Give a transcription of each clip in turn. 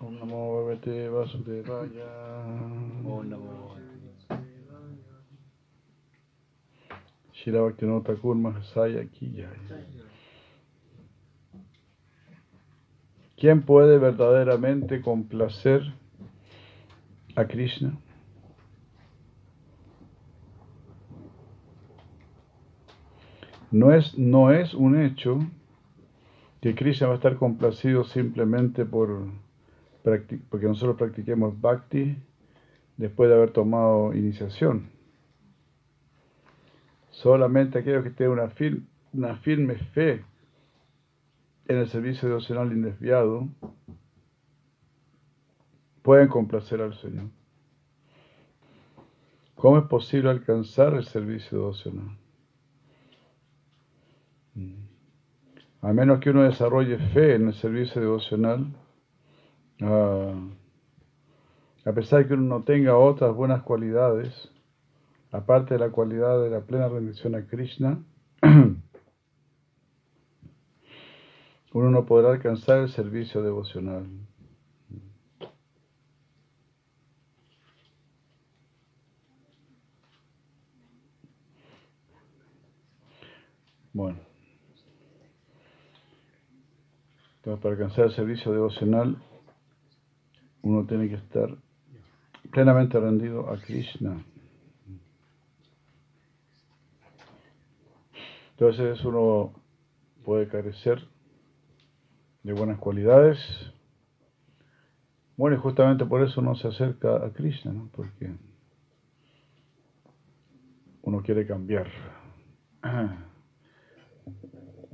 Om Namo Bhagavate Vasudevaya. Om Namo Shira Bhaktivinoda Thakur Mahasaya. ¿Quién puede verdaderamente complacer a Krishna? No es, no es un hecho que Krishna va a estar complacido simplemente por, porque nosotros practiquemos bhakti después de haber tomado iniciación. Solamente aquellos que tienen una, una firme fe en el servicio devocional indesviado pueden complacer al Señor. ¿Cómo es posible alcanzar el servicio devocional? A menos que uno desarrolle fe en el servicio devocional, ah, a pesar de que uno no tenga otras buenas cualidades, aparte de la cualidad de la plena rendición a Krishna, uno no podrá alcanzar el servicio devocional. Bueno. Entonces, para alcanzar el servicio devocional, uno tiene que estar plenamente rendido a Krishna. Entonces uno puede carecer de buenas cualidades. Bueno, y justamente por eso uno se acerca a Krishna. Porque uno quiere cambiar.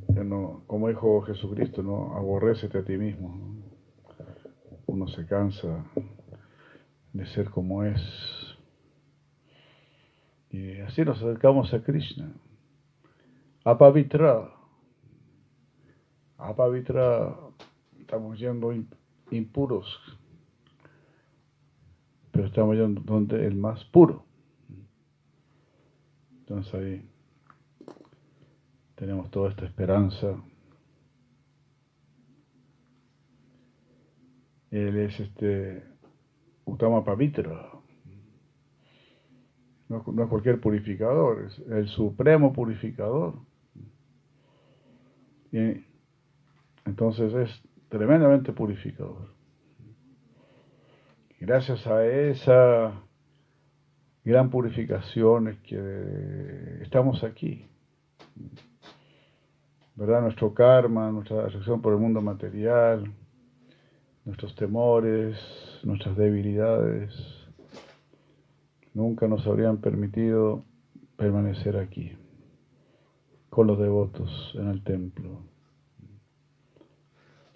No- como dijo Jesucristo, ¿no? Aborrécete a ti mismo. Uno se cansa de ser como es. Y así nos acercamos a Krishna. Apavitra. Apavitra, estamos yendo im- impuros. Pero estamos yendo donde el más puro. Entonces ahí tenemos toda esta esperanza. Él es este Utama Pavitra. No, es cualquier purificador, es el supremo purificador. Entonces es tremendamente purificador. Gracias a esa gran purificación es que estamos aquí. ¿Verdad? Nuestro karma, nuestra atracción por el mundo material, nuestros temores, nuestras debilidades, nunca nos habrían permitido permanecer aquí, con los devotos en el templo,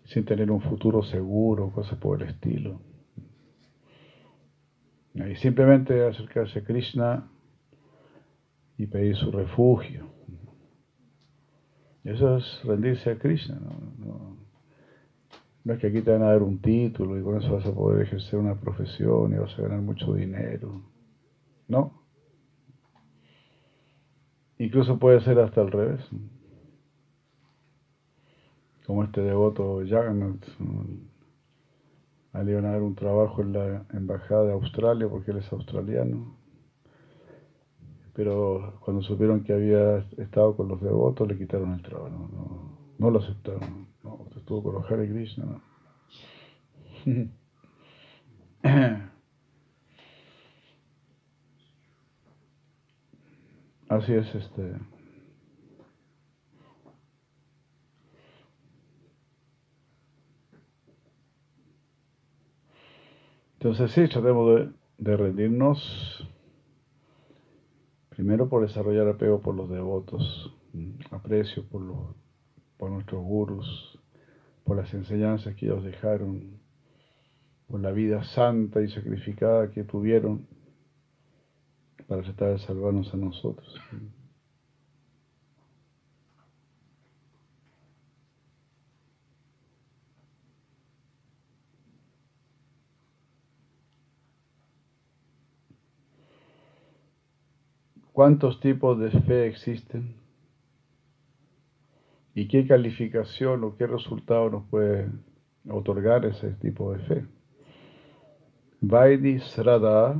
sin tener un futuro seguro, cosas por el estilo. Y simplemente acercarse a Krishna y pedir su refugio. Eso es rendirse a Krishna. ¿no? No es que aquí te van a dar un título y con eso vas a poder ejercer una profesión y vas a ganar mucho dinero. No. Incluso puede ser hasta al revés. Como este devoto Jagannath. A le iban a dar un trabajo en la embajada de Australia porque él es australiano. Pero cuando supieron que había estado con los devotos, le quitaron el trabajo. No, no, no lo aceptaron. Estuvo con los Hare Krishna. Así es este. Entonces sí, tratemos de, de rendirnos primero por desarrollar apego por los devotos, ¿m? aprecio por, los, por nuestros gurus, por las enseñanzas que ellos dejaron, por la vida santa y sacrificada que tuvieron para tratar de salvarnos a nosotros. ¿Cuántos tipos de fe existen? ¿Y qué calificación o qué resultado nos puede otorgar ese tipo de fe? Vaidi Srada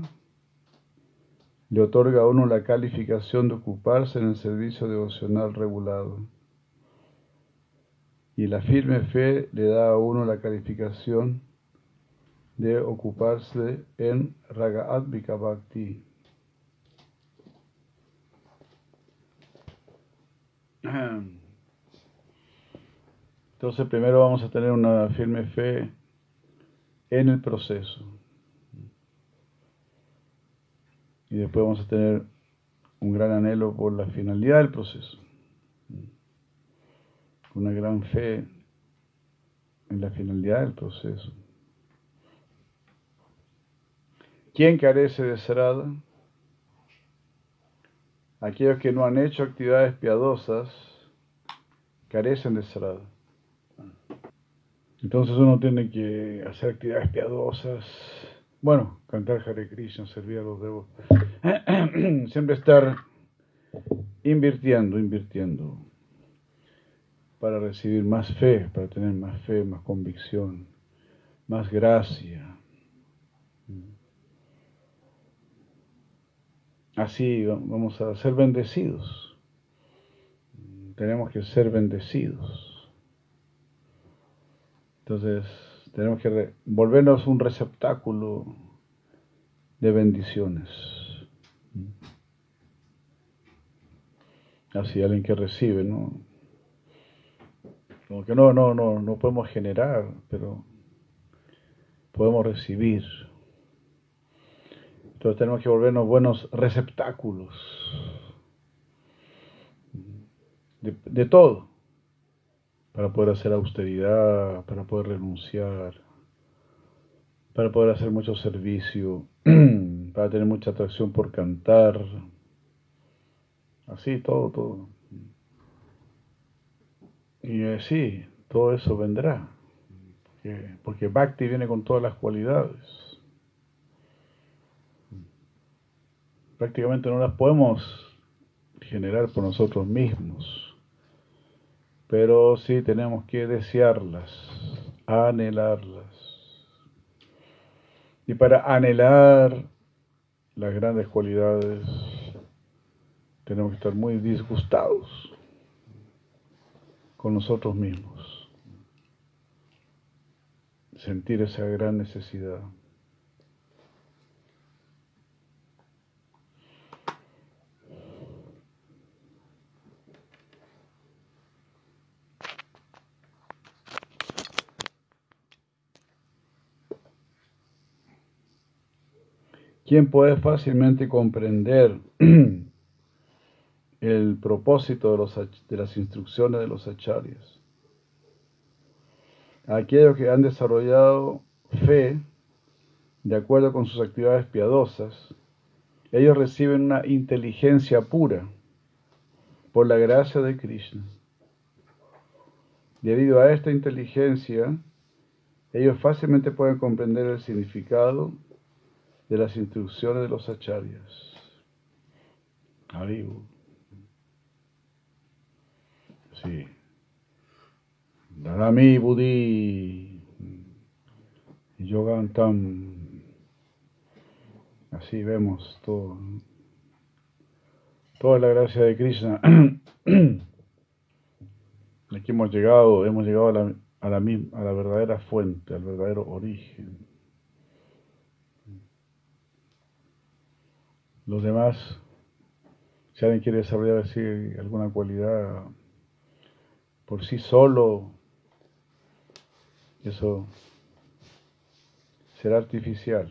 le otorga a uno la calificación de ocuparse en el servicio devocional regulado. Y la firme fe le da a uno la calificación de ocuparse en Raga Advika Bhakti. Entonces primero vamos a tener una firme fe en el proceso. Y después vamos a tener un gran anhelo por la finalidad del proceso. Una gran fe en la finalidad del proceso. ¿Quién carece de serada? Aquellos que no han hecho actividades piadosas carecen de serada. Entonces uno tiene que hacer actividades piadosas. Bueno, cantar Hare Krishna, servir a los devotos. Siempre estar invirtiendo, invirtiendo para recibir más fe, para tener más fe, más convicción, más gracia. Así vamos a ser bendecidos. Tenemos que ser bendecidos. Entonces, tenemos que volvernos un receptáculo de bendiciones. Así alguien que recibe, ¿no? Como que no, no, no, no podemos generar, pero podemos recibir. Entonces tenemos que volvernos buenos receptáculos de, todo, para poder hacer austeridad, para poder renunciar, para poder hacer mucho servicio, para tener mucha atracción por cantar, así, todo, todo. Y eh, sí, todo eso vendrá, porque, porque Bhakti viene con todas las cualidades. prácticamente no las podemos generar por nosotros mismos, pero sí tenemos que desearlas, anhelarlas. Y para anhelar las grandes cualidades tenemos que estar muy disgustados con nosotros mismos, sentir esa gran necesidad. ¿Quién puede fácilmente comprender el propósito de, de, las instrucciones de los acharyas. Aquellos que han desarrollado fe de acuerdo con sus actividades piadosas, ellos reciben una inteligencia pura por la gracia de Krishna. Debido a esta inteligencia, ellos fácilmente pueden comprender el significado de las instrucciones de los acharyas. Haribu. Sí. Darami Budi. Yogantam. Así vemos todo. Toda la gracia de Krishna. Aquí hemos llegado, hemos llegado a la, a la, a la verdadera fuente, al verdadero origen. Los demás, si alguien quiere desarrollar así alguna cualidad por sí solo, eso será artificial.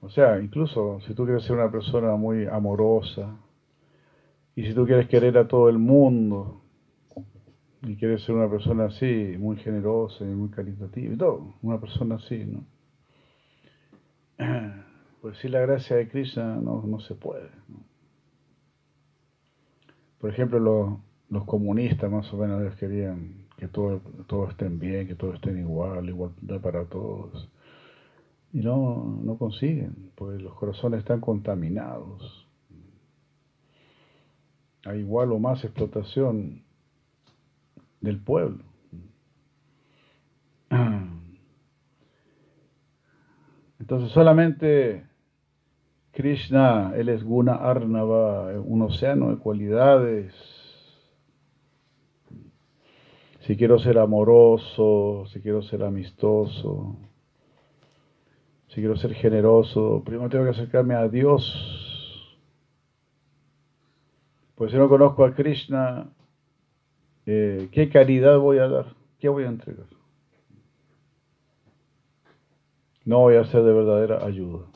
O sea, incluso si tú quieres ser una persona muy amorosa y si tú quieres querer a todo el mundo y quieres ser una persona así, muy generosa y muy caritativa y todo, una persona así, ¿no? pues si la gracia de Krishna no, no se puede. Por ejemplo, los comunistas más o menos querían que todo, todo estén bien, que todo estén igual, igual para todos. Y no, no consiguen, porque los corazones están contaminados. Hay igual o más explotación del pueblo. Entonces solamente Krishna, él es Guna Arnava, un océano de cualidades. Si quiero ser amoroso, si quiero ser amistoso, si quiero ser generoso, primero tengo que acercarme a Dios. Pues si no conozco a Krishna, eh, ¿qué caridad voy a dar? ¿Qué voy a entregar? No voy a ser de verdadera ayuda.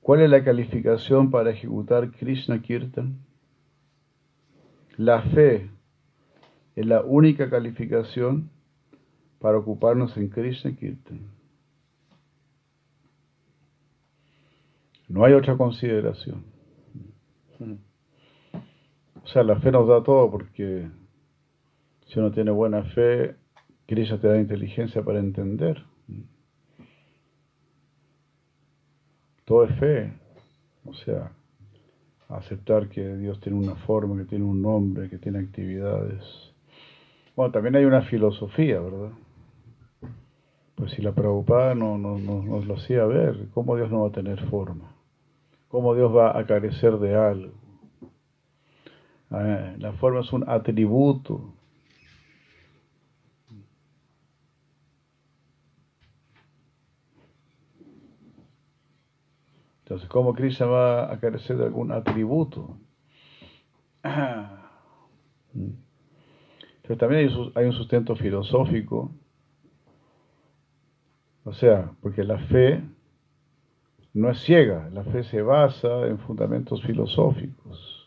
¿Cuál es la calificación para ejecutar Krishna Kirtan? La fe es la única calificación para ocuparnos en Krishna Kirtan. No hay otra consideración. O sea, la fe nos da todo porque si uno tiene buena fe, Krishna te da inteligencia para entender. Todo es fe. O sea, aceptar que Dios tiene una forma, que tiene un nombre, que tiene actividades. Bueno, también hay una filosofía, ¿verdad? Pues si la Prabhupada no, no, nos lo hacía ver, ¿cómo Dios no va a tener forma? ¿Cómo Dios va a carecer de algo? Ah, la forma es un atributo. Entonces, ¿cómo Krishna va a carecer de algún atributo? Pero también hay un sustento filosófico. O sea, porque la fe no es ciega, la fe se basa en fundamentos filosóficos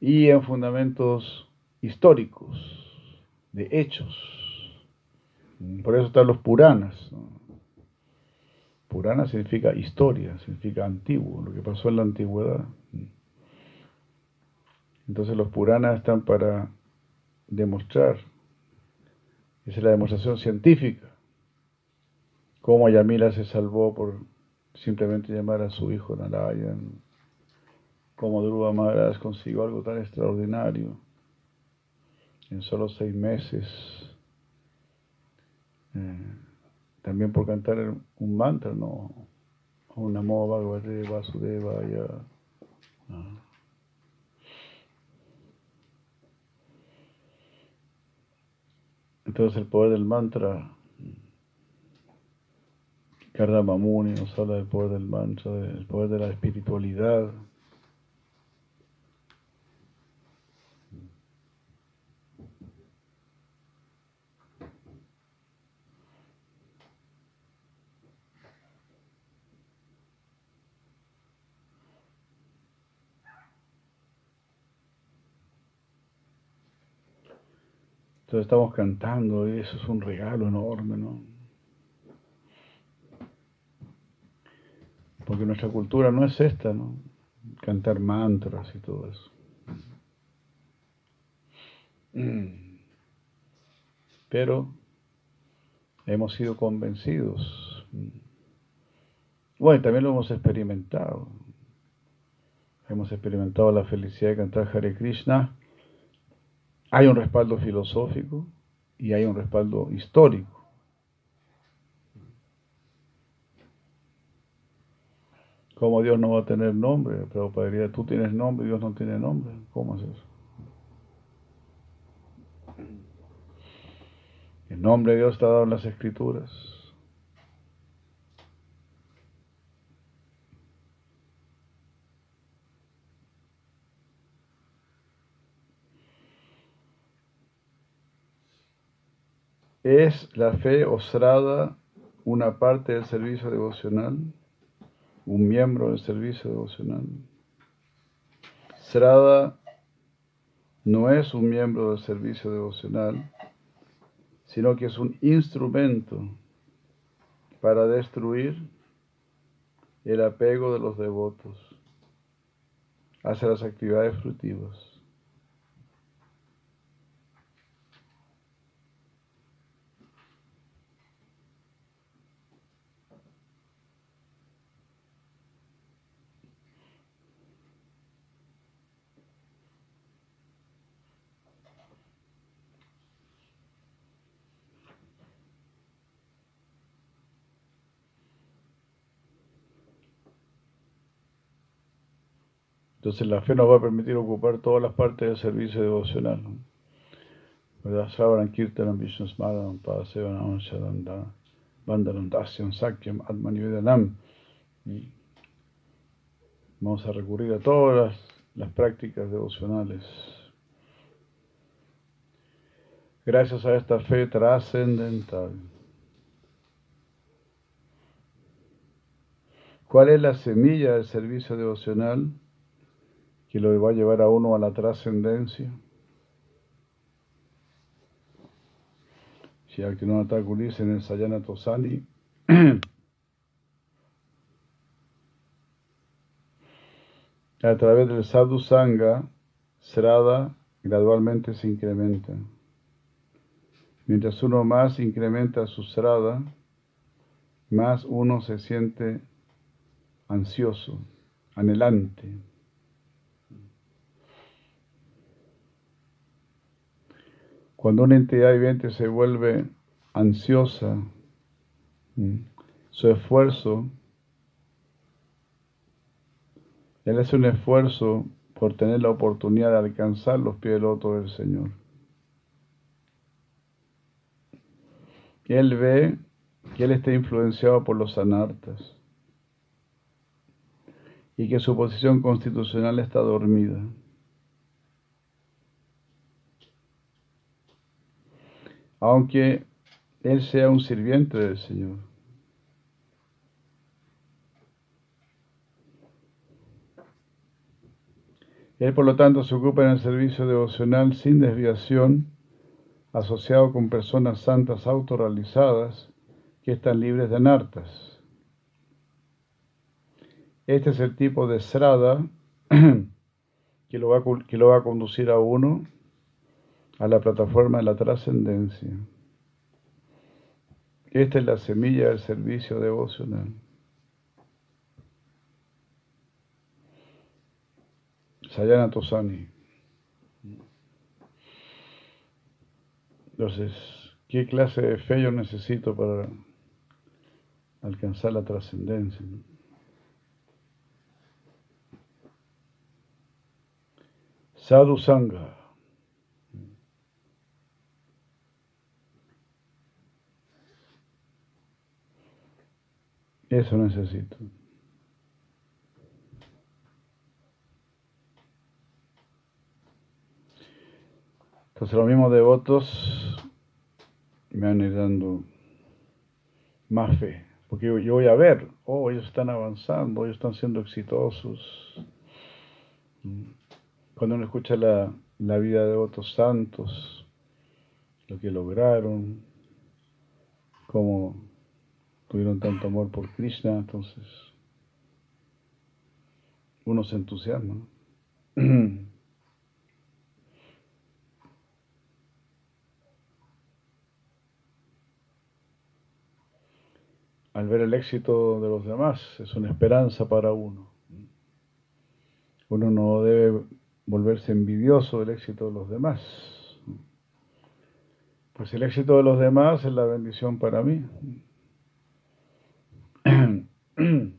y en fundamentos históricos, de hechos. Por eso están los Puranas. Purana significa historia, significa antiguo, lo que pasó en la antigüedad. Entonces los Puranas están para demostrar, esa es la demostración científica, cómo Yamila se salvó por simplemente llamar a su hijo Narayan, cómo Dhruva Maharaj consiguió algo tan extraordinario en solo seis meses. Eh, también por cantar un mantra, ¿no? Un Namo Bhagavate Vasudevaya. Entonces el poder del mantra, Kardama Muni nos habla del poder del mantra, del poder de la espiritualidad. Entonces estamos cantando y eso es un regalo enorme, ¿no? Porque nuestra cultura no es esta, ¿no? Cantar mantras y todo eso. Pero hemos sido convencidos. Bueno, también lo hemos experimentado. Hemos experimentado la felicidad de cantar Hare Krishna hay un respaldo filosófico y hay un respaldo histórico. ¿Cómo Dios no va a tener nombre? Pero padre, tú tienes nombre Dios no tiene nombre. ¿Cómo es eso? El nombre de Dios está dado en las escrituras. ¿Es la fe osrada una parte del servicio devocional? ¿Un miembro del servicio devocional? Srada no es un miembro del servicio devocional, sino que es un instrumento para destruir el apego de los devotos hacia las actividades frutivas. Entonces la fe nos va a permitir ocupar todas las partes del servicio devocional. Vamos a recurrir a todas las prácticas devocionales. Gracias a esta fe trascendental. ¿Cuál es la semilla del servicio devocional que lo va a llevar a uno a la trascendencia? Si Actinona Thakur en el Sayana Tosani, a través del sadhu sangha, Srada gradualmente se incrementa. Mientras uno más incrementa su Srada, más uno se siente ansioso, anhelante. Cuando una entidad viviente se vuelve ansiosa, su esfuerzo, él hace un esfuerzo por tener la oportunidad de alcanzar los pies del loto del Señor. Él ve que él está influenciado por los anartas y que su posición constitucional está dormida. Aunque él sea un sirviente del Señor. Él, por lo tanto, se ocupa en el servicio devocional sin desviación, asociado con personas santas autorrealizadas que están libres de anartas. Este es el tipo de srada que lo, va, que lo va a conducir a uno a la plataforma de la trascendencia. Esta es la semilla del servicio devocional. Sayana Tosani. Entonces, ¿qué clase de fe yo necesito para alcanzar la trascendencia? Sadhu Sangha. Eso necesito. Entonces los mismos devotos me van a ir dando más fe. Porque yo voy a ver, oh, ellos están avanzando, ellos están siendo exitosos. Cuando uno escucha la, la vida de otros santos, lo que lograron, cómo tuvieron tanto amor por Krishna, entonces uno se entusiasma. Al ver el éxito de los demás, es una esperanza para uno. Uno no debe volverse envidioso del éxito de los demás. Pues el éxito de los demás es la bendición para mí.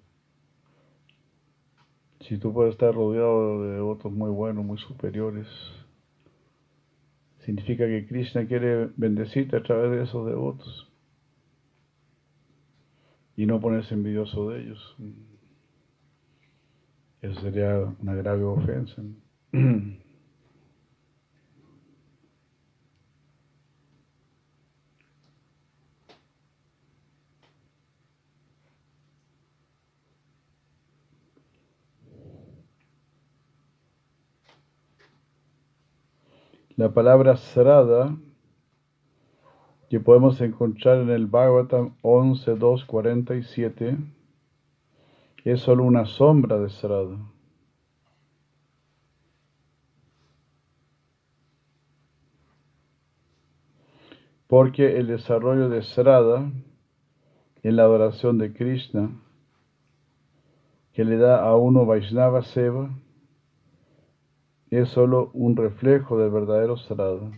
Si tú puedes estar rodeado de otros muy buenos, muy superiores, significa que Krishna quiere bendecirte a través de esos devotos y no ponerse envidioso de ellos. Eso sería una grave ofensa. La palabra Srada que podemos encontrar en el Bhagavatam 11.2.47 es solo una sombra de Srada. porque el desarrollo de Srada en la adoración de Krishna, que le da a uno Vaishnava Seva, es sólo un reflejo del verdadero Sarada.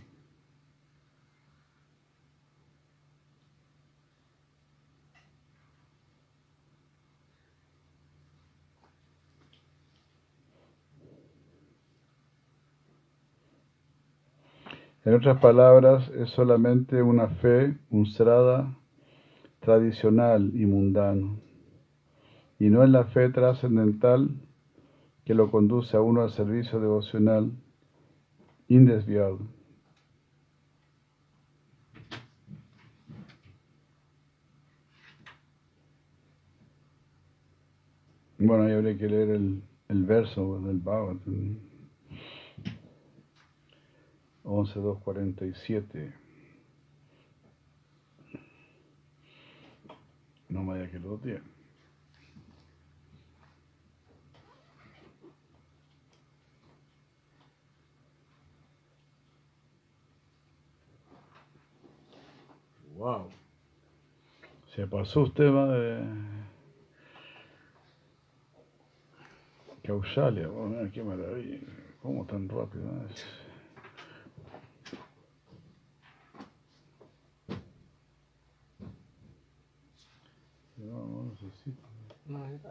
En otras palabras, es solamente una fe, un Sarada tradicional y mundano, y no es la fe trascendental que lo conduce a uno al servicio devocional indesviado. Bueno, ahí habría que leer el, el verso del Bhagavatam. 11.2.47 No vaya que lo tiene. Wow. Se pasó usted, madre. Caushalia, oh, qué maravilla. ¿Cómo tan rápido? Es? No, necesito. No necesita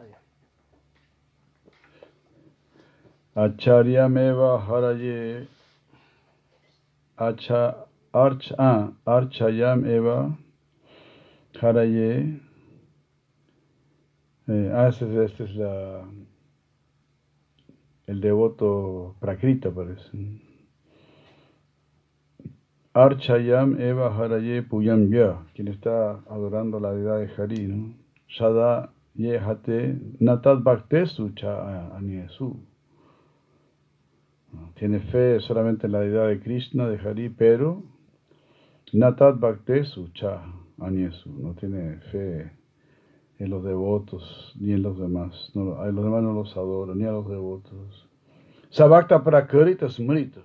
Acharya meva haraye acha arch ah, archayam eva haraye eh, ah, este, este es la el devoto Prakrita parece. Archayam Eva Haraye Puyam Ya, quien está adorando la deidad de Hari, ¿no? Shada Yehate Natat Bhaktesu Cha Aniesu. Tiene fe solamente en la deidad de Krishna, de Hari, pero Natat Bhaktesu Cha Aniesu. No tiene fe en los devotos ni en los demás. A los demás no los adoran, ni a los devotos. Sabakta Prakarita Smrita.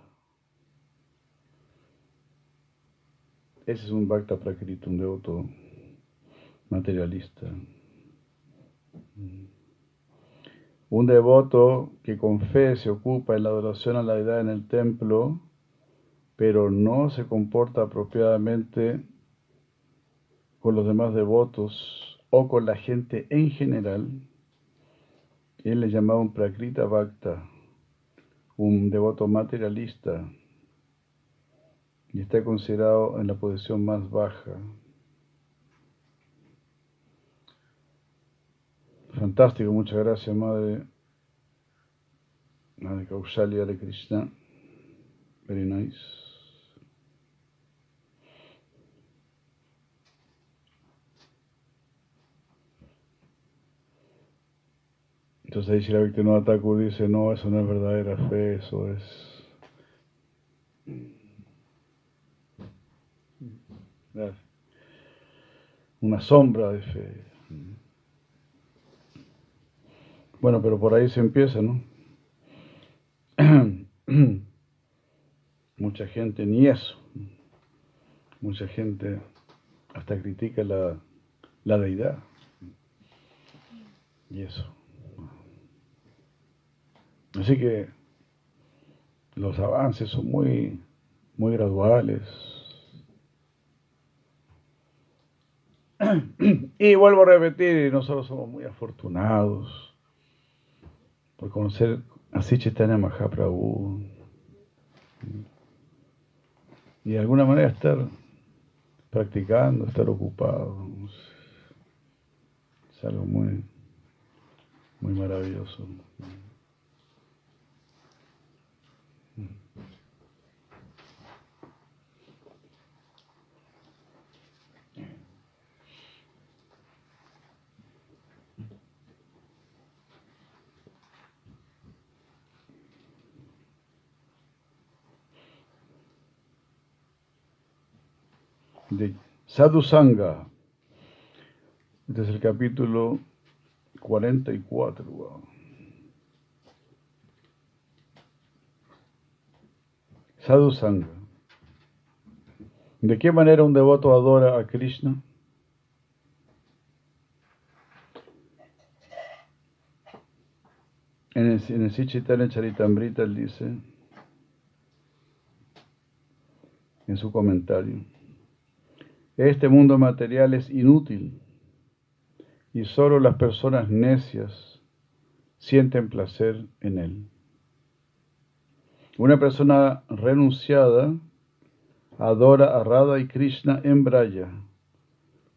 Ese es un Bhakta Prakrita, un devoto materialista. Un devoto que con fe se ocupa en la adoración a la deidad en el templo, pero no se comporta apropiadamente con los demás devotos o con la gente en general, él le llamaba un Prakrita Bhakta, un devoto materialista, y está considerado en la posición más baja. Fantástico, muchas gracias, Madre. Madre Kaushalya de Krishna. Very nice. Entonces la víctima Thakur dice, no, eso no es verdadera fe, eso es... Una sombra de fe. Bueno, pero por ahí se empieza, ¿no? Mucha gente ni eso. Mucha gente hasta critica la, la deidad. Y eso. Así que los avances son muy, muy graduales. Y vuelvo a repetir, nosotros somos muy afortunados por conocer a Sichitanya Mahaprabhu y de alguna manera estar practicando, estar ocupados. Es algo muy, muy maravilloso. De Sadhu Sangha. Este es el capítulo 44. Sadhu Sangha. ¿De qué manera un devoto adora a Krishna? En el, en el Sichitana Charitamrita él dice, en su comentario, este mundo material es inútil y solo las personas necias sienten placer en él. Una persona renunciada adora a Radha y Krishna en Braya,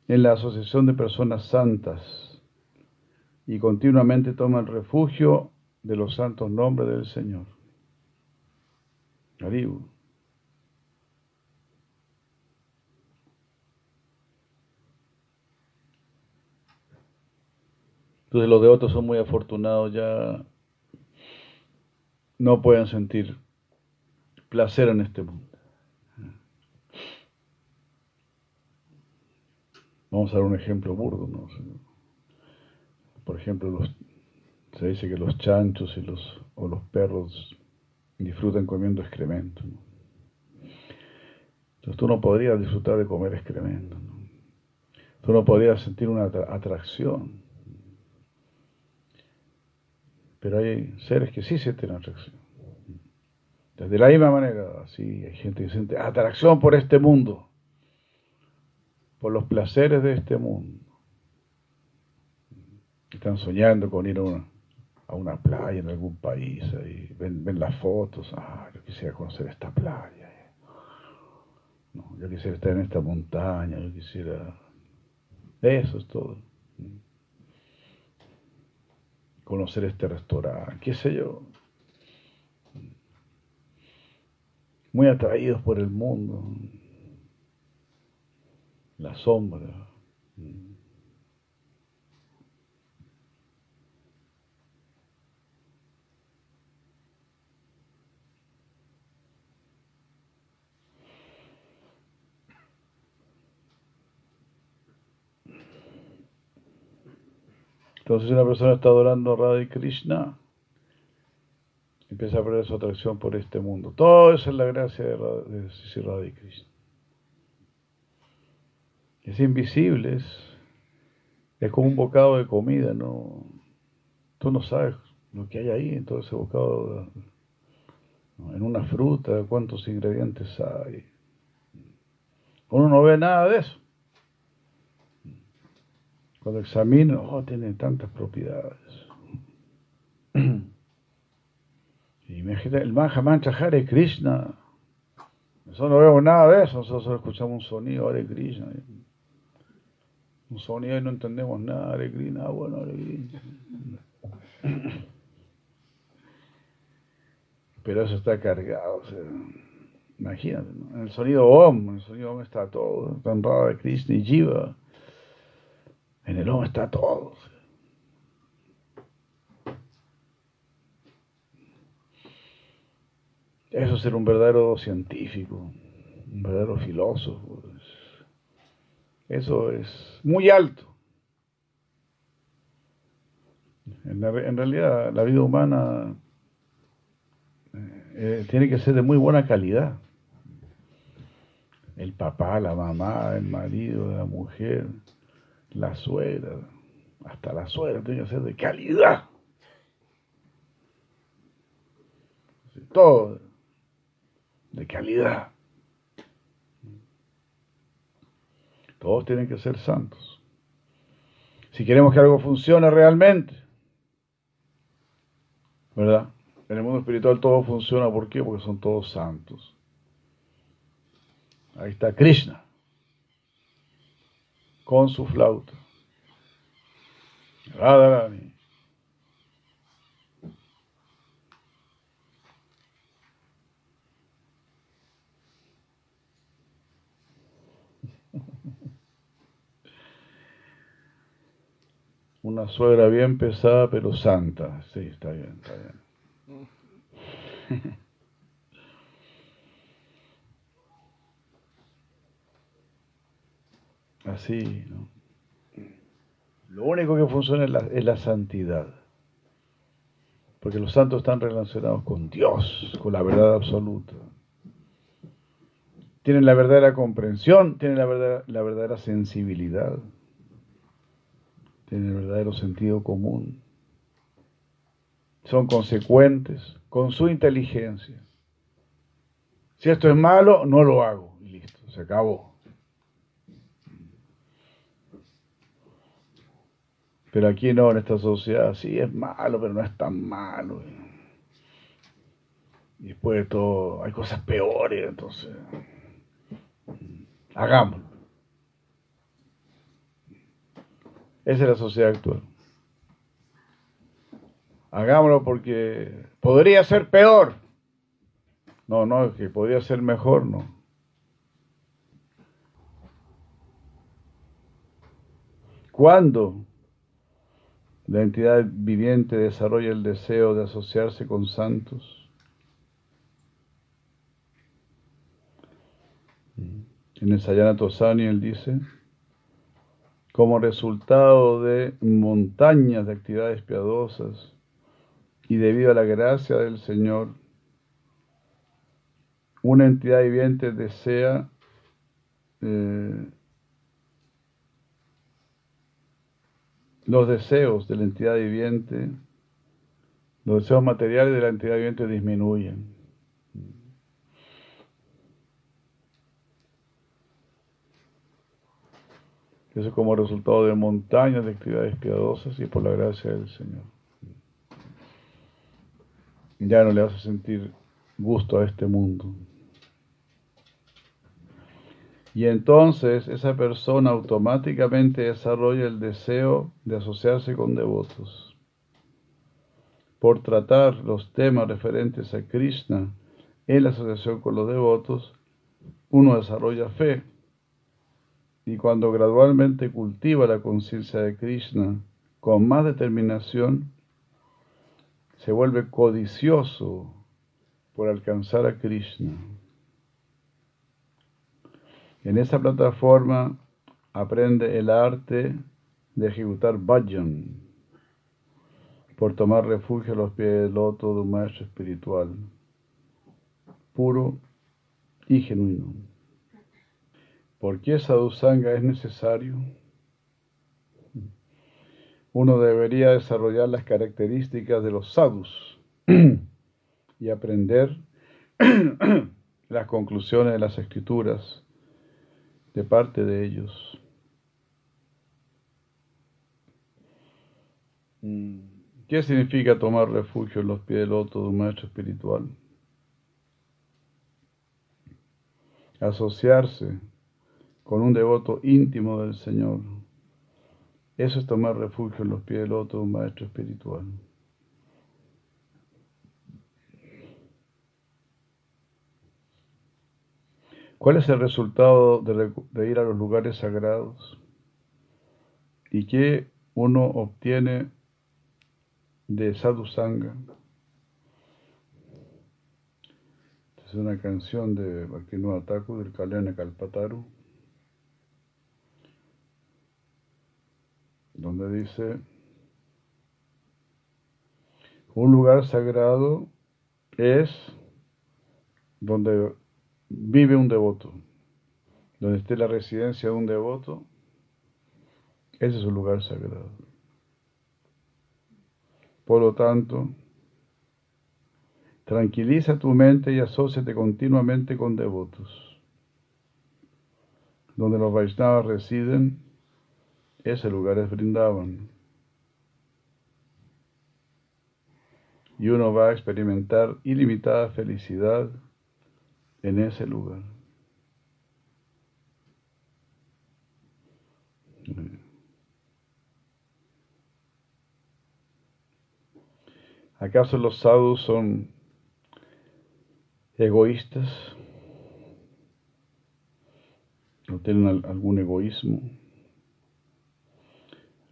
en la asociación de personas santas, y continuamente toma el refugio de los santos nombres del Señor. Haribu. Entonces los devotos son muy afortunados, ya no pueden sentir placer en este mundo. Vamos a dar un ejemplo burdo, ¿no? Por ejemplo, se dice que los chanchos o los perros disfrutan comiendo excremento. Entonces tú no podrías disfrutar de comer excremento. Tú no podrías sentir una atracción. Pero hay seres que sí sienten atracción. De la misma manera, sí, hay gente que siente atracción por este mundo por los placeres de este mundo. Están soñando con ir a una, playa en algún país, y ven, las fotos, ah, yo quisiera conocer esta playa, yo quisiera estar en esta montaña, yo quisiera... Eso es todo. Conocer este restaurante, qué sé yo. Muy atraídos por el mundo la sombra. Entonces, una persona está adorando a Radha Krishna, empieza a perder su atracción por este mundo. Todo eso es la gracia de, Radha Krishna es invisible, es, como un bocado de comida, no, tú no sabes lo que hay ahí en todo ese bocado, en una fruta, cuántos ingredientes hay. Uno no ve nada de eso. Cuando examina, oh, tiene tantas propiedades. Y imagínate, el Mahamantra Hare Krishna. Nosotros no vemos nada de eso, nosotros solo escuchamos un sonido Hare Krishna un sonido y no entendemos nada, alegría, nada bueno, alegría. Pero eso está cargado, o sea, imagínate, en el sonido OM, en el sonido OM está todo, está raro de Krishna y Jiva, en el OM está todo. Eso es ser un verdadero científico, un verdadero filósofo. Eso es muy alto. En, realidad, la vida humana eh, tiene que ser de muy buena calidad. El papá, la mamá, el marido, la mujer, la suegra, hasta la suegra tiene que ser de calidad. Todo de calidad. Todos tienen que ser santos. Si queremos que algo funcione realmente, ¿verdad? En el mundo espiritual todo funciona, ¿por qué? Porque son todos santos. Ahí está Krishna, con su flauta. Radharani. Una suegra bien pesada pero santa. Sí, está bien, está bien. Así, ¿no? Lo único que funciona es la, santidad. Porque los santos están relacionados con Dios, con la verdad absoluta. Tienen la verdadera comprensión, tienen la, verdad, la verdadera sensibilidad tienen el verdadero sentido común, son consecuentes con su inteligencia. Si esto es malo, no lo hago. Y listo, se acabó. Pero aquí no, en esta sociedad, sí es malo, pero no es tan malo. Y después de todo, hay cosas peores, entonces. Hagámoslo. Esa es la sociedad actual. Hagámoslo porque podría ser peor. No, no, que podría ser mejor, no. ¿Cuándo la entidad viviente desarrolla el deseo de asociarse con santos? En el Sayana Tosani él dice, como resultado de montañas de actividades piadosas y debido a la gracia del Señor, una entidad viviente desea eh, los deseos de la entidad viviente, los deseos materiales de la entidad viviente disminuyen. Eso es como resultado de montañas de actividades piadosas y por la gracia del Señor. Ya no le a sentir gusto a este mundo. Y entonces esa persona automáticamente desarrolla el deseo de asociarse con devotos. Por tratar los temas referentes a Krishna en la asociación con los devotos, uno desarrolla fe. Y cuando gradualmente cultiva la conciencia de Krishna con más determinación, se vuelve codicioso por alcanzar a Krishna. En esa plataforma aprende el arte de ejecutar bhajan por tomar refugio a los pies del loto de un maestro espiritual, puro y genuino. ¿Por qué sadhusanga es necesario? Uno debería desarrollar las características de los sadhus y aprender las conclusiones de las escrituras de parte de ellos. Mm. ¿Qué significa tomar refugio en los pies del loto de un maestro espiritual? Asociarse con un devoto íntimo del Señor. Eso es tomar refugio en los pies del loto de un maestro espiritual. ¿Cuál es el resultado de, ir a los lugares sagrados? ¿Y qué uno obtiene de sadhusanga? Es una canción de Bhaktivinoda Thakur del Kalyana Kalpataru, donde dice, un lugar sagrado es donde vive un devoto, donde esté la residencia de un devoto, ese es un lugar sagrado. Por lo tanto, tranquiliza tu mente y asóciate continuamente con devotos. Donde los Vaishnavas residen, ese lugar es Brindavan. Y uno va a experimentar ilimitada felicidad en ese lugar. ¿Acaso los sadhus son egoístas? ¿No tienen algún egoísmo?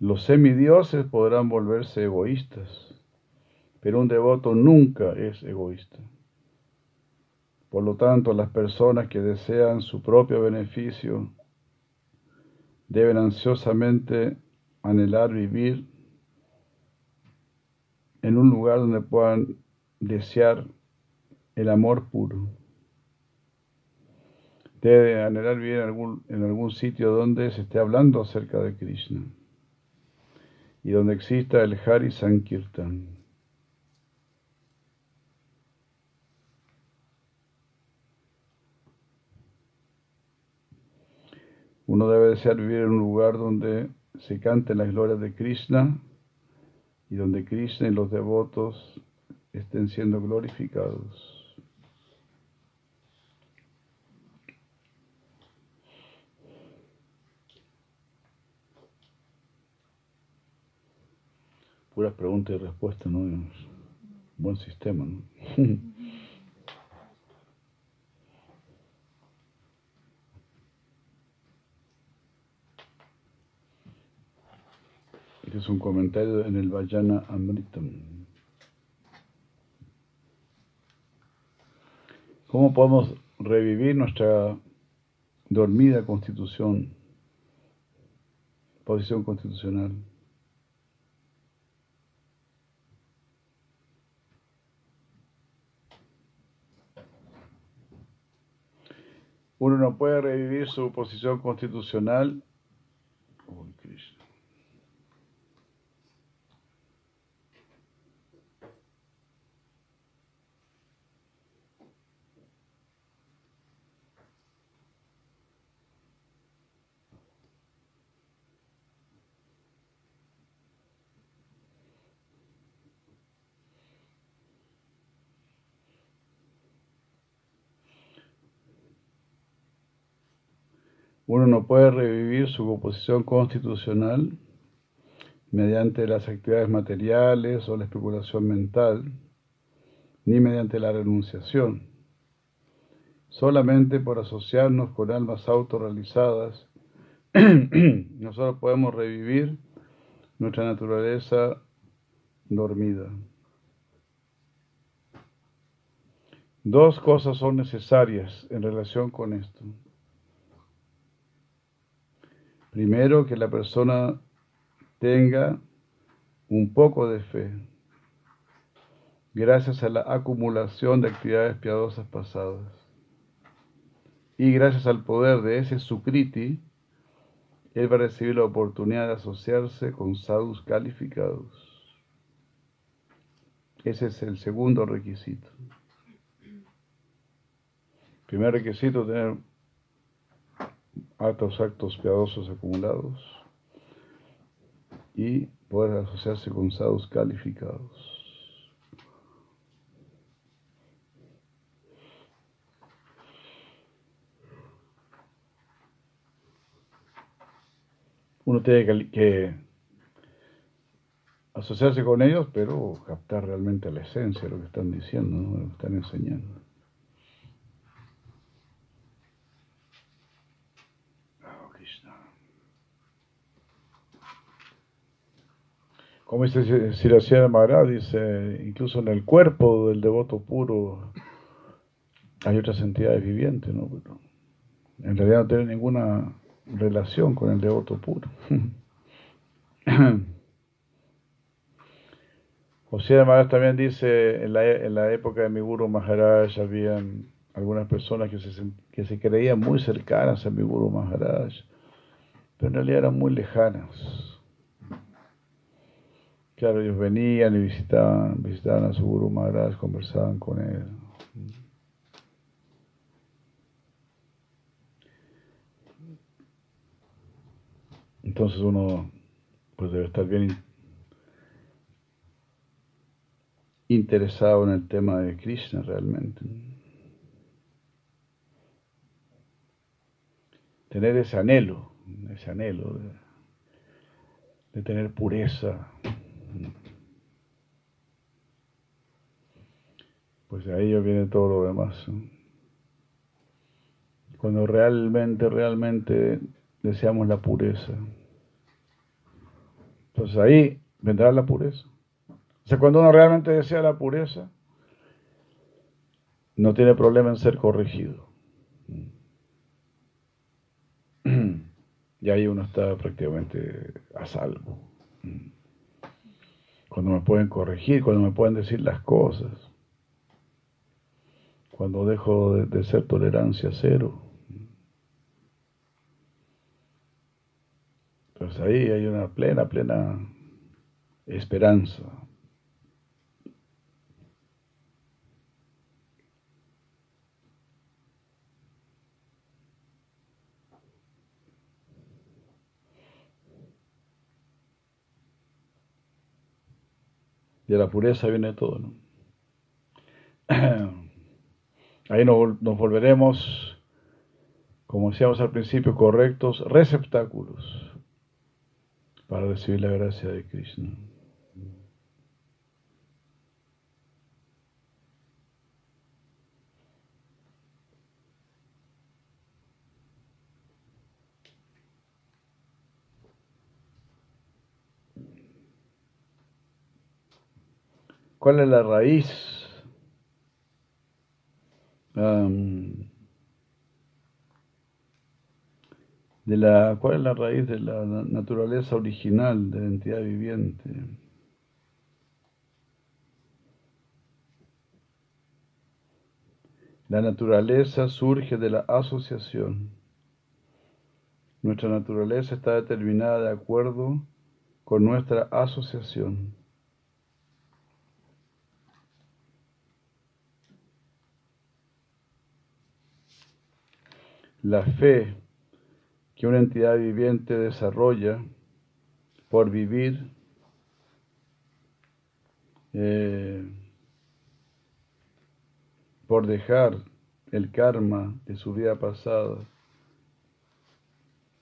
Los semidioses podrán volverse egoístas, pero un devoto nunca es egoísta. Por lo tanto, las personas que desean su propio beneficio deben ansiosamente anhelar vivir en un lugar donde puedan desear el amor puro. Debe anhelar vivir en algún, en algún sitio donde se esté hablando acerca de Krishna y donde exista el Hari Sankirtan. Uno debe desear vivir en un lugar donde se canten las glorias de Krishna y donde Krishna y los devotos estén siendo glorificados. Puras preguntas y respuestas, ¿no? Buen sistema, ¿no? Este es un comentario en el Vajana Amritam. ¿Cómo podemos revivir nuestra dormida constitución, posición constitucional? Uno no puede revivir su posición constitucional Uno no puede revivir su composición constitucional mediante las actividades materiales o la especulación mental, ni mediante la renunciación. Solamente por asociarnos con almas autorrealizadas, nosotros podemos revivir nuestra naturaleza dormida. Dos cosas son necesarias en relación con esto. Primero, que la persona tenga un poco de fe, gracias a la acumulación de actividades piadosas pasadas. Y gracias al poder de ese sukriti, él va a recibir la oportunidad de asociarse con sadhus calificados. Ese es el segundo requisito. Primer requisito, tener altos actos piadosos acumulados y poder asociarse con sadhus calificados. Uno tiene que, asociarse con ellos, pero captar realmente la esencia de lo que están diciendo, lo que están enseñando. Como dice Siracía Maharaj, dice, incluso en el cuerpo del devoto puro hay otras entidades vivientes, ¿no? Pero en realidad no tiene ninguna relación con el devoto puro. José Maharaj también dice, en la, en la, época de mi Guru Maharaj habían algunas personas que se, que se creían muy cercanas a mi Guru Maharaj, pero en realidad eran muy lejanas. Claro, ellos venían y visitaban, visitaban a su Guru Maharaj, conversaban con él. Entonces uno pues debe estar bien interesado en el tema de Krishna realmente. Tener ese anhelo, ese anhelo de, de tener pureza, pues de ahí viene todo lo demás. Cuando realmente, realmente deseamos la pureza. Pues ahí vendrá la pureza. O sea, cuando uno realmente desea la pureza, no tiene problema en ser corregido. Y ahí uno está prácticamente a salvo cuando me pueden corregir, cuando me pueden decir las cosas, cuando dejo de, ser tolerancia cero. Pues ahí hay una plena, plena esperanza. De la pureza viene todo, ¿no? Ahí nos, volveremos, como decíamos al principio, correctos receptáculos para recibir la gracia de Krishna. ¿Cuál es la raíz? De la, ¿Cuál es la raíz de la naturaleza original de la entidad viviente? La naturaleza surge de la asociación. Nuestra naturaleza está determinada de acuerdo con nuestra asociación. La fe que una entidad viviente desarrolla por vivir eh, por dejar el karma de su vida pasada,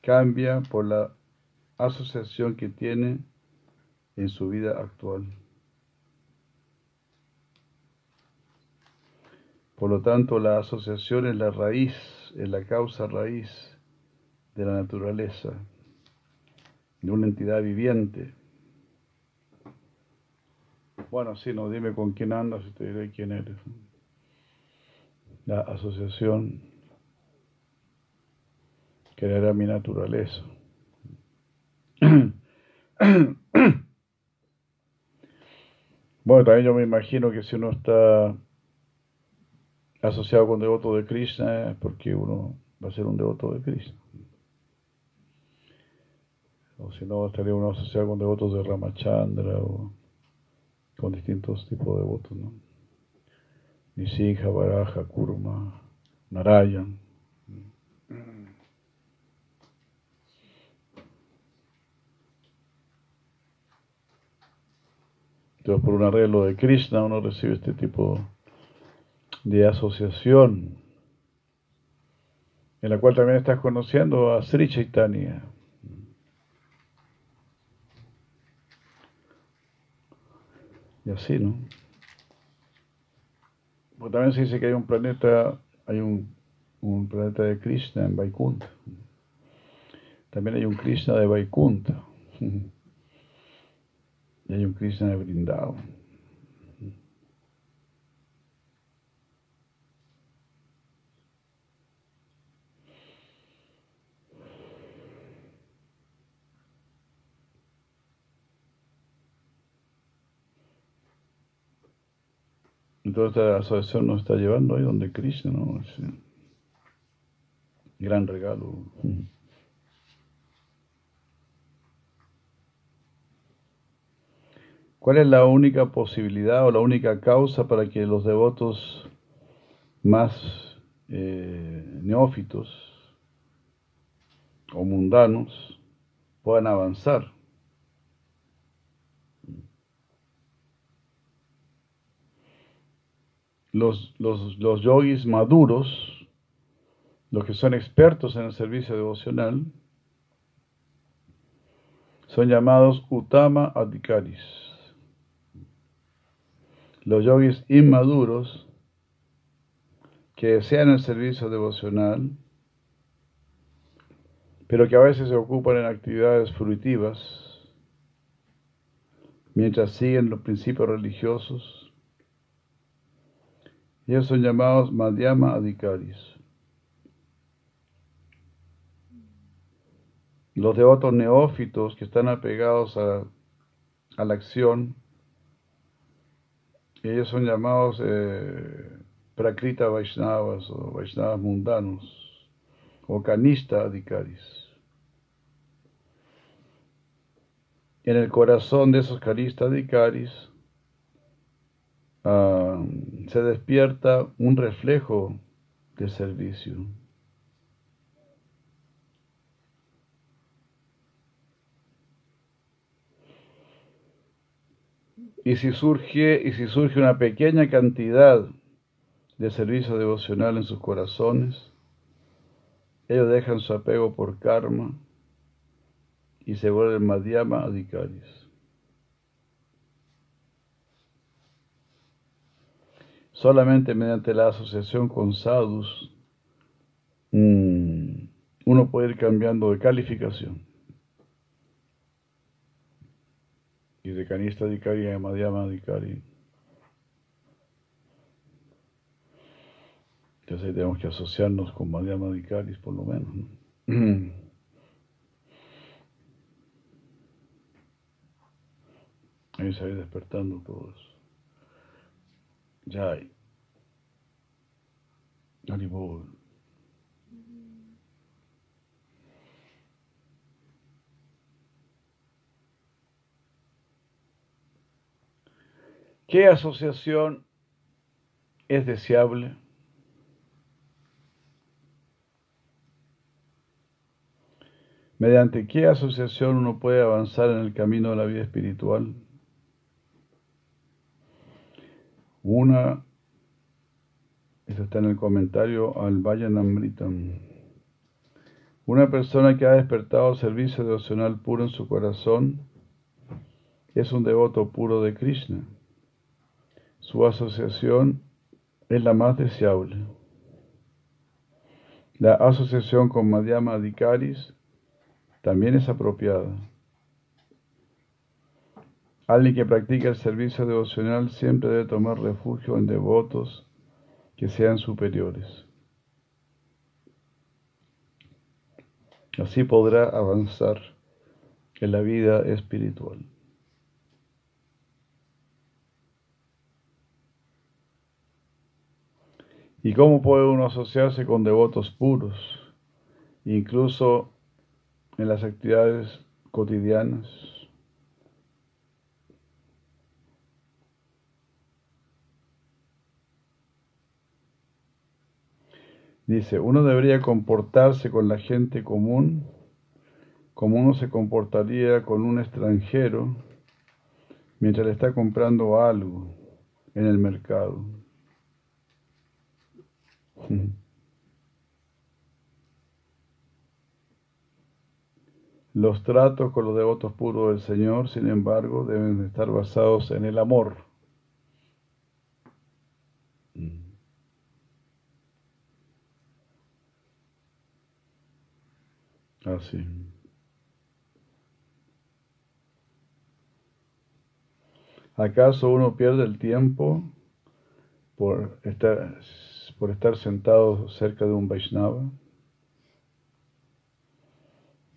cambia por la asociación que tiene en su vida actual. Por lo tanto, la asociación es la raíz, es la causa raíz de la naturaleza, de una entidad viviente. Bueno, sí, no dime con quién andas y te diré quién eres. La asociación era mi naturaleza. Bueno, también yo me imagino que si uno está asociado con devoto de Krishna es porque uno va a ser un devoto de Krishna. O si no, estaría uno asociado con devotos de Ramachandra o con distintos tipos de devotos, ¿no? Nisinja, Baraja, Kurma, Narayan. Entonces, por un arreglo de Krishna, uno recibe este tipo de asociación, en la cual también estás conociendo a Sri Chaitanya. Y así, ¿no? También se dice que hay un planeta, hay un, un planeta de Krishna en Vaikunta. También hay un Krishna de Vaikunta. Y hay un Krishna de Vrindavan. Entonces esta asociación nos está llevando ahí donde Krishna, ¿no? gran regalo. ¿Cuál es la única posibilidad o la única causa para que los devotos más eh, neófitos o mundanos puedan avanzar? Los, los, los yogis maduros, los que son expertos en el servicio devocional, son llamados Utama Adhikaris. Los yogis inmaduros que desean el servicio devocional, pero que a veces se ocupan en actividades fruitivas, mientras siguen los principios religiosos, ellos son llamados Madhyama Adhikaris. Los devotos neófitos que están apegados a, la acción, ellos son llamados eh, Prakrita Vaishnavas o Vaishnavas mundanos o Kanista Adhikaris. En el corazón de esos Kanista Adhikaris uh, se despierta un reflejo de servicio. Y si surge, y si surge una pequeña cantidad de servicio devocional en sus corazones, ellos dejan su apego por karma y se vuelven madhyama adhikaris. solamente mediante la asociación con sadhus mm, uno puede ir cambiando de calificación. Y de canista dikari a madhyama dikari. Entonces tenemos que asociarnos con madhyama dikaris por lo menos. Ahí se va despertando todo eso. Haribol. ¿Qué asociación es deseable? ¿Mediante qué asociación uno puede avanzar en el camino de la vida espiritual? Una, eso está en el comentario al Vayanamritam. Una persona que ha despertado servicio devocional puro en su corazón es un devoto puro de Krishna. Su asociación es la más deseable. La asociación con Madhyama Adhikaris también es apropiada. Alguien que practica el servicio devocional siempre debe tomar refugio en devotos que sean superiores. Así podrá avanzar en la vida espiritual. ¿Y cómo puede uno asociarse con devotos puros, incluso en las actividades cotidianas? Dice, uno debería comportarse con la gente común como uno se comportaría con un extranjero mientras le está comprando algo en el mercado. Los tratos con los devotos puros del Señor, sin embargo, deben estar basados en el amor. Así. ¿Acaso uno pierde el tiempo por estar por estar sentado cerca de un Vaishnava.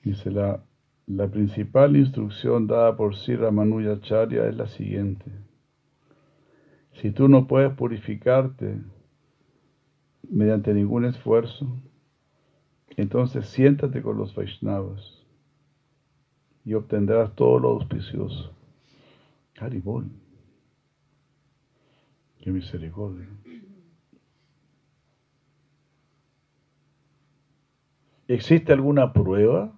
Dice la, la principal instrucción dada por Sri Ramanujacharya es la siguiente. Si tú no puedes purificarte mediante ningún esfuerzo, entonces siéntate con los Vaishnavas y obtendrás todo lo auspicioso. Haribol. Qué misericordia. ¿Existe alguna prueba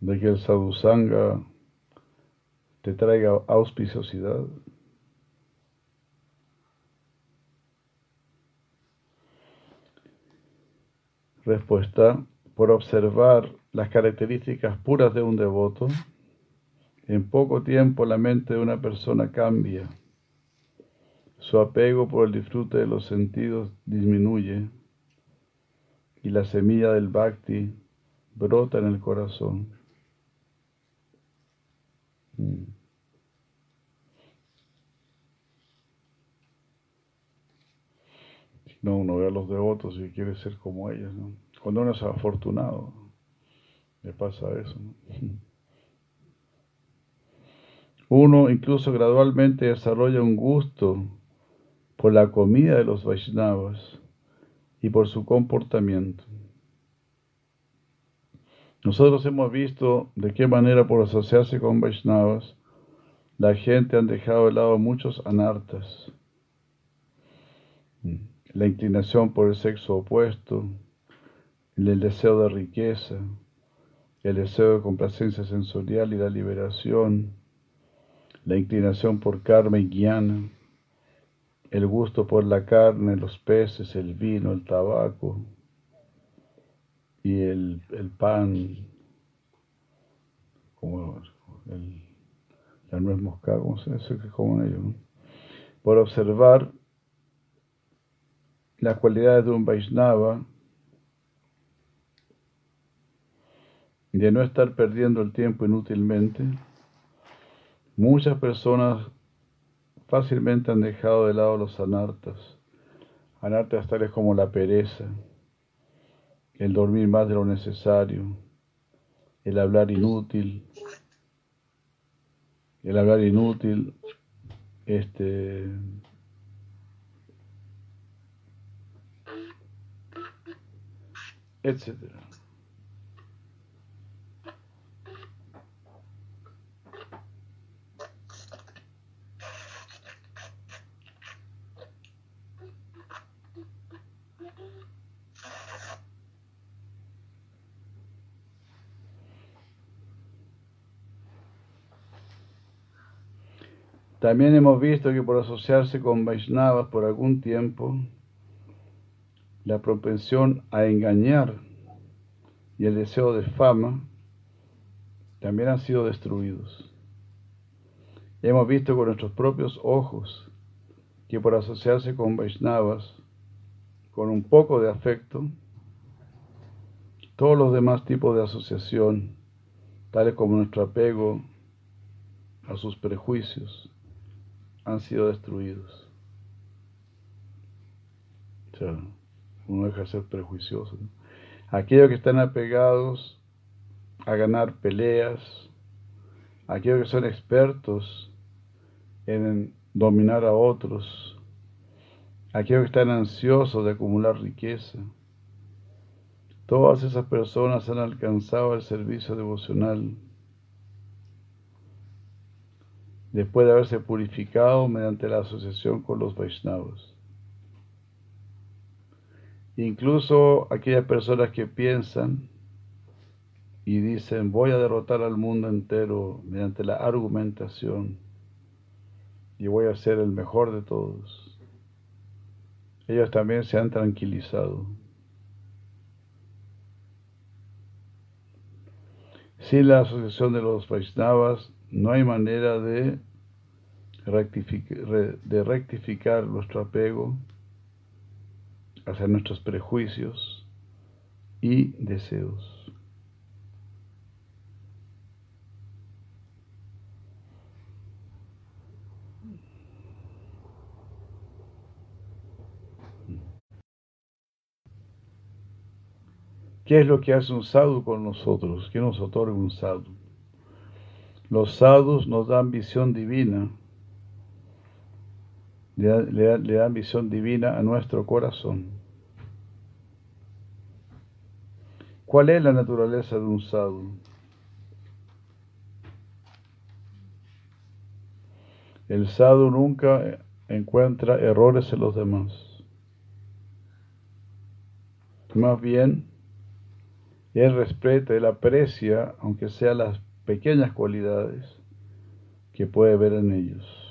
de que el sadhusanga te traiga auspiciosidad? Respuesta, por observar las características puras de un devoto, en poco tiempo la mente de una persona cambia, su apego por el disfrute de los sentidos disminuye y la semilla del bhakti brota en el corazón. Mm. No, uno ve a los devotos y quiere ser como ellos. ¿no? Cuando uno es afortunado, le pasa eso. Uno incluso gradualmente desarrolla un gusto por la comida de los Vaishnavas y por su comportamiento. Nosotros hemos visto de qué manera por asociarse con Vaishnavas la gente han dejado de lado muchos anartas. La inclinación por el sexo opuesto, el deseo de riqueza, el deseo de complacencia sensorial y la liberación, la inclinación por karma y guiana, el gusto por la carne, los peces, el vino, el tabaco y el, pan, como el, la nuez moscada, como se dice comen ellos, por observar las cualidades de un Vaishnava, de no estar perdiendo el tiempo inútilmente, muchas personas fácilmente han dejado de lado los anartas, Anartas tales como la pereza, el dormir más de lo necesario, el hablar inútil, el hablar inútil, este etcétera. También hemos visto que por asociarse con Vaishnavas por algún tiempo, la propensión a engañar y el deseo de fama también han sido destruidos. Hemos visto con nuestros propios ojos que por asociarse con Vaishnavas, con un poco de afecto, todos los demás tipos de asociación, tales como nuestro apego a sus prejuicios, han sido destruidos. Uno deja de ser prejuicioso. Aquellos que están apegados a ganar peleas, aquellos que son expertos en dominar a otros, aquellos que están ansiosos de acumular riqueza, todas esas personas han alcanzado el servicio devocional después de haberse purificado mediante la asociación con los Vaishnavas. Incluso aquellas personas que piensan y dicen voy a derrotar al mundo entero mediante la argumentación y voy a ser el mejor de todos. Ellos también se han tranquilizado. Sin la asociación de los Vaishnavas no hay manera de de rectificar nuestro apego hacia nuestros prejuicios y deseos. ¿Qué es lo que hace un sadhu con nosotros? ¿Qué nos otorga un sadhu? Los sadhus nos dan visión divina, le, dan visión divina a nuestro corazón. ¿Cuál es la naturaleza de un sadhu? El sadhu nunca encuentra errores en los demás. Más bien, él respeta, él aprecia, aunque sea las pequeñas cualidades que puede ver en ellos.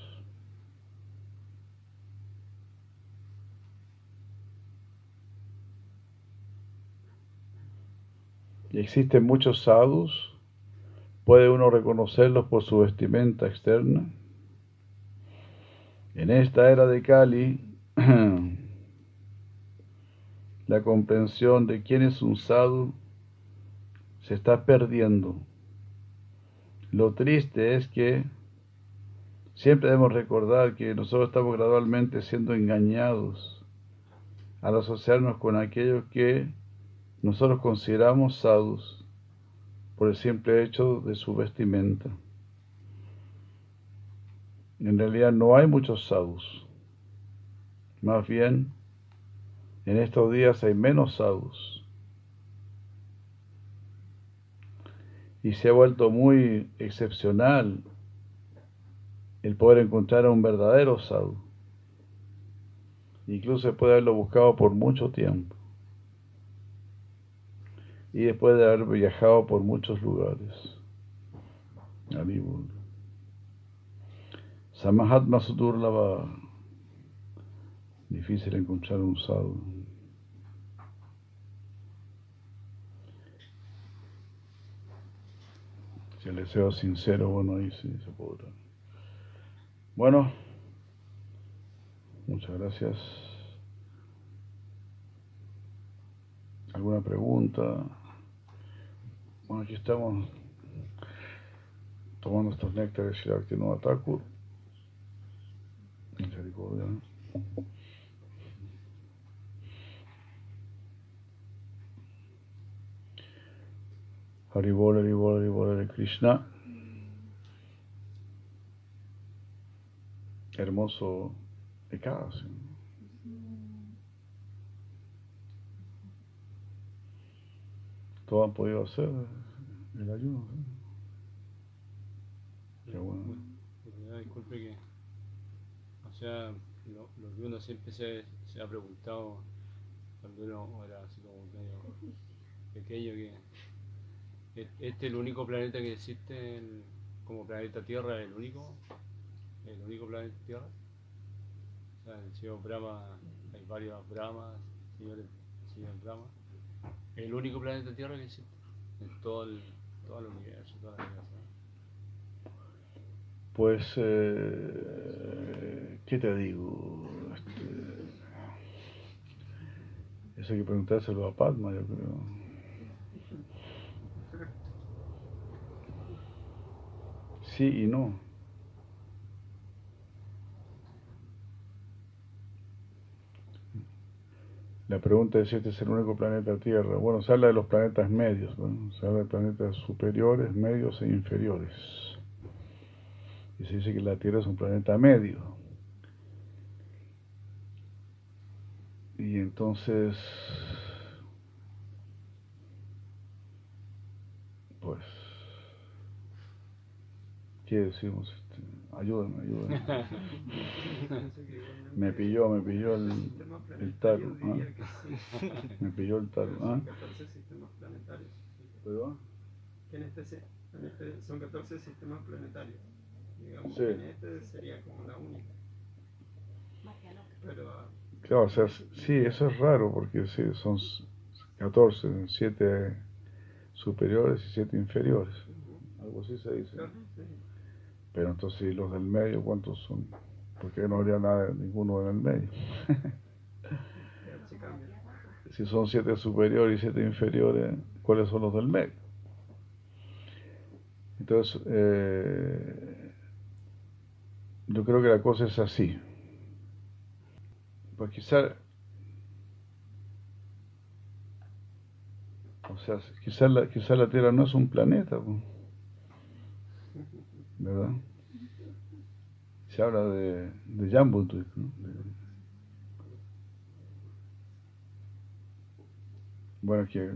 Y existen muchos sadhus, puede uno reconocerlos por su vestimenta externa. En esta era de Kali, la comprensión de quién es un sadhu se está perdiendo. Lo triste es que siempre debemos recordar que nosotros estamos gradualmente siendo engañados al asociarnos con aquellos que nosotros consideramos sadhus por el simple hecho de su vestimenta. En realidad no hay muchos sadhus. Más bien, en estos días hay menos sadhus. y se ha vuelto muy excepcional el poder encontrar a un verdadero sadhu. Incluso puede haberlo buscado por mucho tiempo. Y después de haber viajado por muchos lugares. Samahatma Sudurlava. Difícil encontrar un sadhu. Si el deseo sincero, bueno, ahí sí se podrá. Bueno, muchas gracias. ¿Alguna pregunta? Bueno, aquí estamos tomando estos néctares y Shilaktinova Thakur. Misericordia. ¿no? Haribol, Haribol, Haribol de Krishna. Hermoso Todo han podido hacer el ayuno. Qué bueno. Disculpe que, o sea, lo, lo que uno siempre se, se ha preguntado cuando uno era así como medio pequeño que e, este es el único planeta que existe como planeta Tierra, el único, el único planeta Tierra. O sea, el señor Brahma hay varios Brahmas, señores, señor Brahma. El único planeta Tierra que existe en todo el, todo el universo, toda la. ¿sabes? Pues, eh, ¿qué te digo? Este, eso hay que preguntárselo a Padma, yo creo. Sí y no. La pregunta es si este es el único planeta Tierra. Bueno, se habla de los planetas medios, ¿no? se habla de planetas superiores, medios e inferiores. Y se dice que la Tierra es un planeta medio. Y entonces, pues, ¿qué decimos? Ayúdame, ayúdame. Me pilló, me pilló el, el tarot. ¿ah? Me pilló el tarot. ¿ah? Son 14 sistemas planetarios. ¿Perdón? Que en este, se- en este son 14 sistemas planetarios. Digamos Sí. que en este sería como la única. Pero ah, Claro, o sea, sí, eso es raro porque sí, son 14, 7 superiores y 7 inferiores. Algo así se dice. claro, sí. Pero entonces, ¿y los del medio cuántos son? Porque no habría nada, ninguno en el medio. Si son 7 superiores y 7 inferiores, ¿cuáles son los del medio? Entonces, eh, yo creo que la cosa es así. Pues quizá, o sea, quizá la, quizá la Tierra no es un planeta, pues, ¿verdad? Se habla de, de Jambudvip, ¿no? De- bueno, que,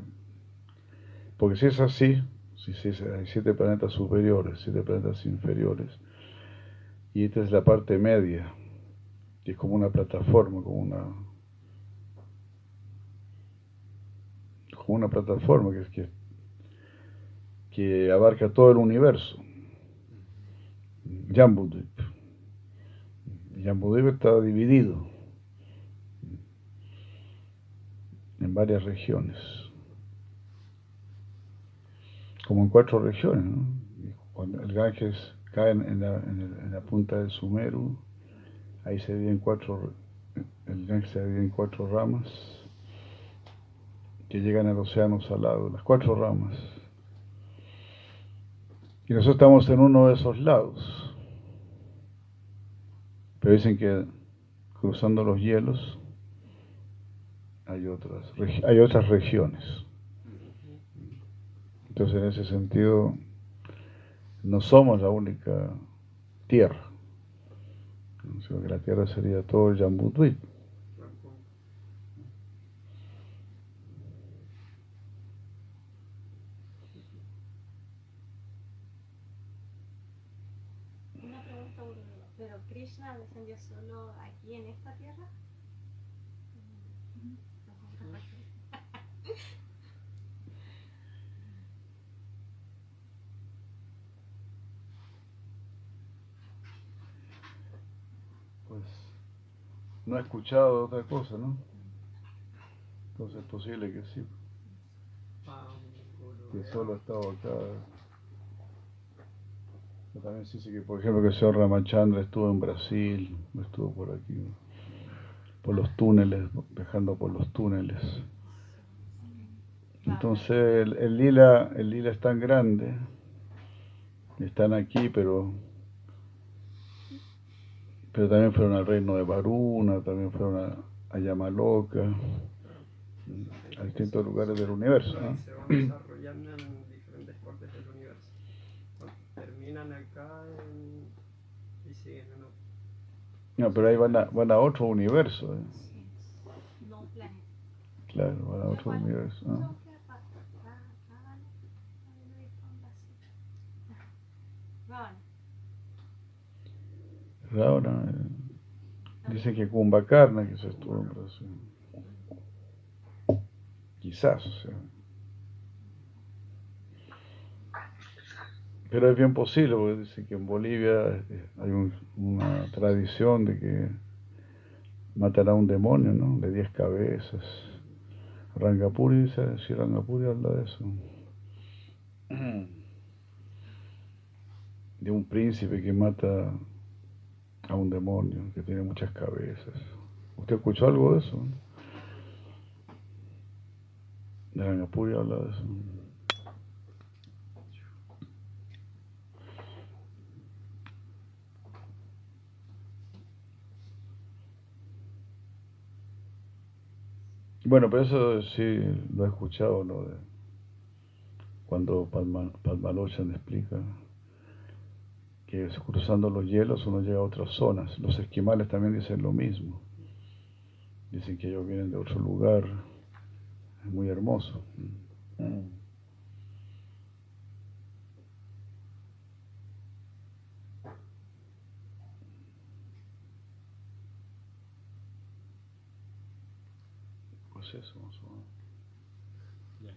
porque si es así, si, si es- hay siete planetas superiores, siete planetas inferiores, y esta es la parte media, que es como una plataforma, como una como una plataforma que, que, que abarca todo el universo. Jambudvip. Jambudvip está dividido en varias regiones, como en cuatro regiones. ¿no? Cuando el Ganges cae en la punta del Sumeru, ahí se divide en cuatro, el Ganges se divide en cuatro ramas que llegan al océano salado, las cuatro ramas. Y nosotros estamos en uno de esos lados. Pero dicen que cruzando los hielos hay otras, hay otras regiones. Entonces, en ese sentido, no somos la única tierra, sino que la tierra sería todo el Jambudvip. Una pregunta, Gurudev. ¿pero Descendió solo aquí en esta tierra? Pues no he escuchado otra cosa, ¿no? Entonces es posible que sí, que solo ha estado acá. Pero También se dice que, por ejemplo, que el señor Ramachandra estuvo en Brasil, estuvo por aquí, por los túneles, viajando por los túneles. Entonces el, el lila, el lila es tan grande, están aquí, pero pero también fueron al reino de Varuna, también fueron a, a Yamaloka, a distintos lugares del universo. ¿no? se van desarrollando en diferentes acá en- y siguen en otro. No, pero ahí van a, van a otro universo. ¿eh? Sí. No. Claro, van a otro universo. ¿no? que. Bueno, Ahora, eh, dice que Kumbhakarna quizás estuvo en Brasil. Quizás, o sea. Pero es bien posible, porque dice que en Bolivia eh, hay un- una tradición de que matará a un demonio, ¿no? De diez cabezas. Rangapuri dice, si Rangapuri habla de eso. De un príncipe que mata a un demonio que tiene muchas cabezas. ¿Usted escuchó algo de eso? De Rangapuri habla de eso. Bueno, pero eso sí lo he escuchado, ¿no? De cuando Palma, Palmalochan explica que cruzando los hielos uno llega a otras zonas. Los esquimales también dicen lo mismo. Dicen que ellos vienen de otro lugar. Es muy hermoso. Mm. Pues eso, más o menos. Ya.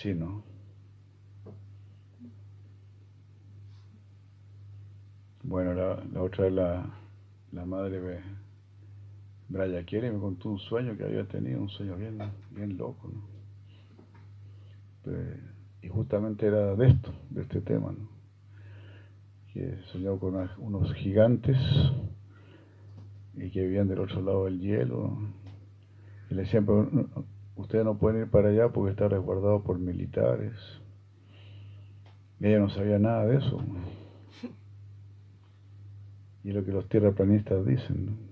Sí, ¿no? Bueno, la, otra es la, la madre Braya Kelly me contó un sueño que había tenido, un sueño bien, bien loco, ¿no? Pero- y justamente era de esto, de este tema, ¿no? Que soñaba con unos gigantes y que vivían del otro lado del hielo. Y le ustedes no pueden ir para allá porque está resguardado por militares. Ella no sabía nada de eso. Y es lo que los tierraplanistas dicen, ¿no?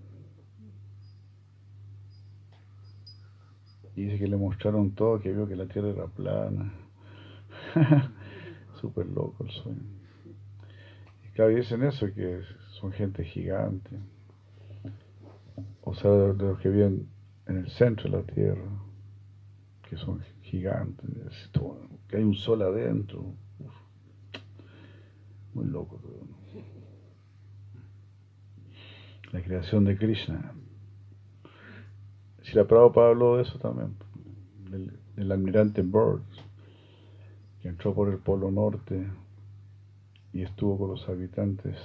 Y dice que le mostraron todo, que vio que la tierra era plana. Súper loco el sueño. Y claro, dicen eso, que son gente gigante. O sea, de los que viven en el centro de la tierra, que son gigantes, que hay un sol adentro. Muy loco todo. La creación de Krishna. Si la Prabhupada habló de eso también, del, almirante Byrd, que entró por el Polo Norte y estuvo con los habitantes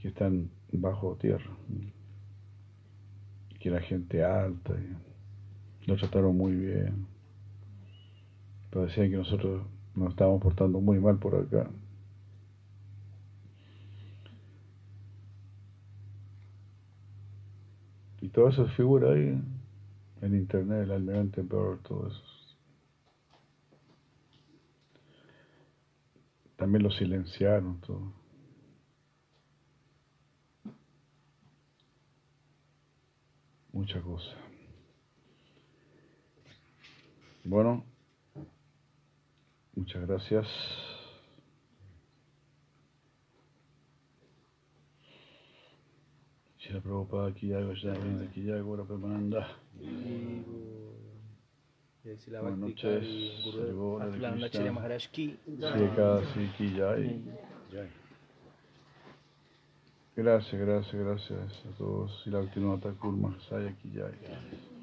que están bajo tierra, que era gente alta, y lo trataron muy bien, pero decían que nosotros nos estábamos portando muy mal por acá. Y todo eso figura ahí en internet, el almirante Byrd, todo eso. También lo silenciaron todo. Mucha cosa. Bueno, muchas gracias. Si la Prabhupada aquí ya viene aquí ya ahora Premananda. Sila Buenas noches, Hare Atlan Krishna. Acharya Maharaj ki Sri ki jai. Gracias, gracias, gracias a todos. Y la última Thakur Mahasaya ki jai.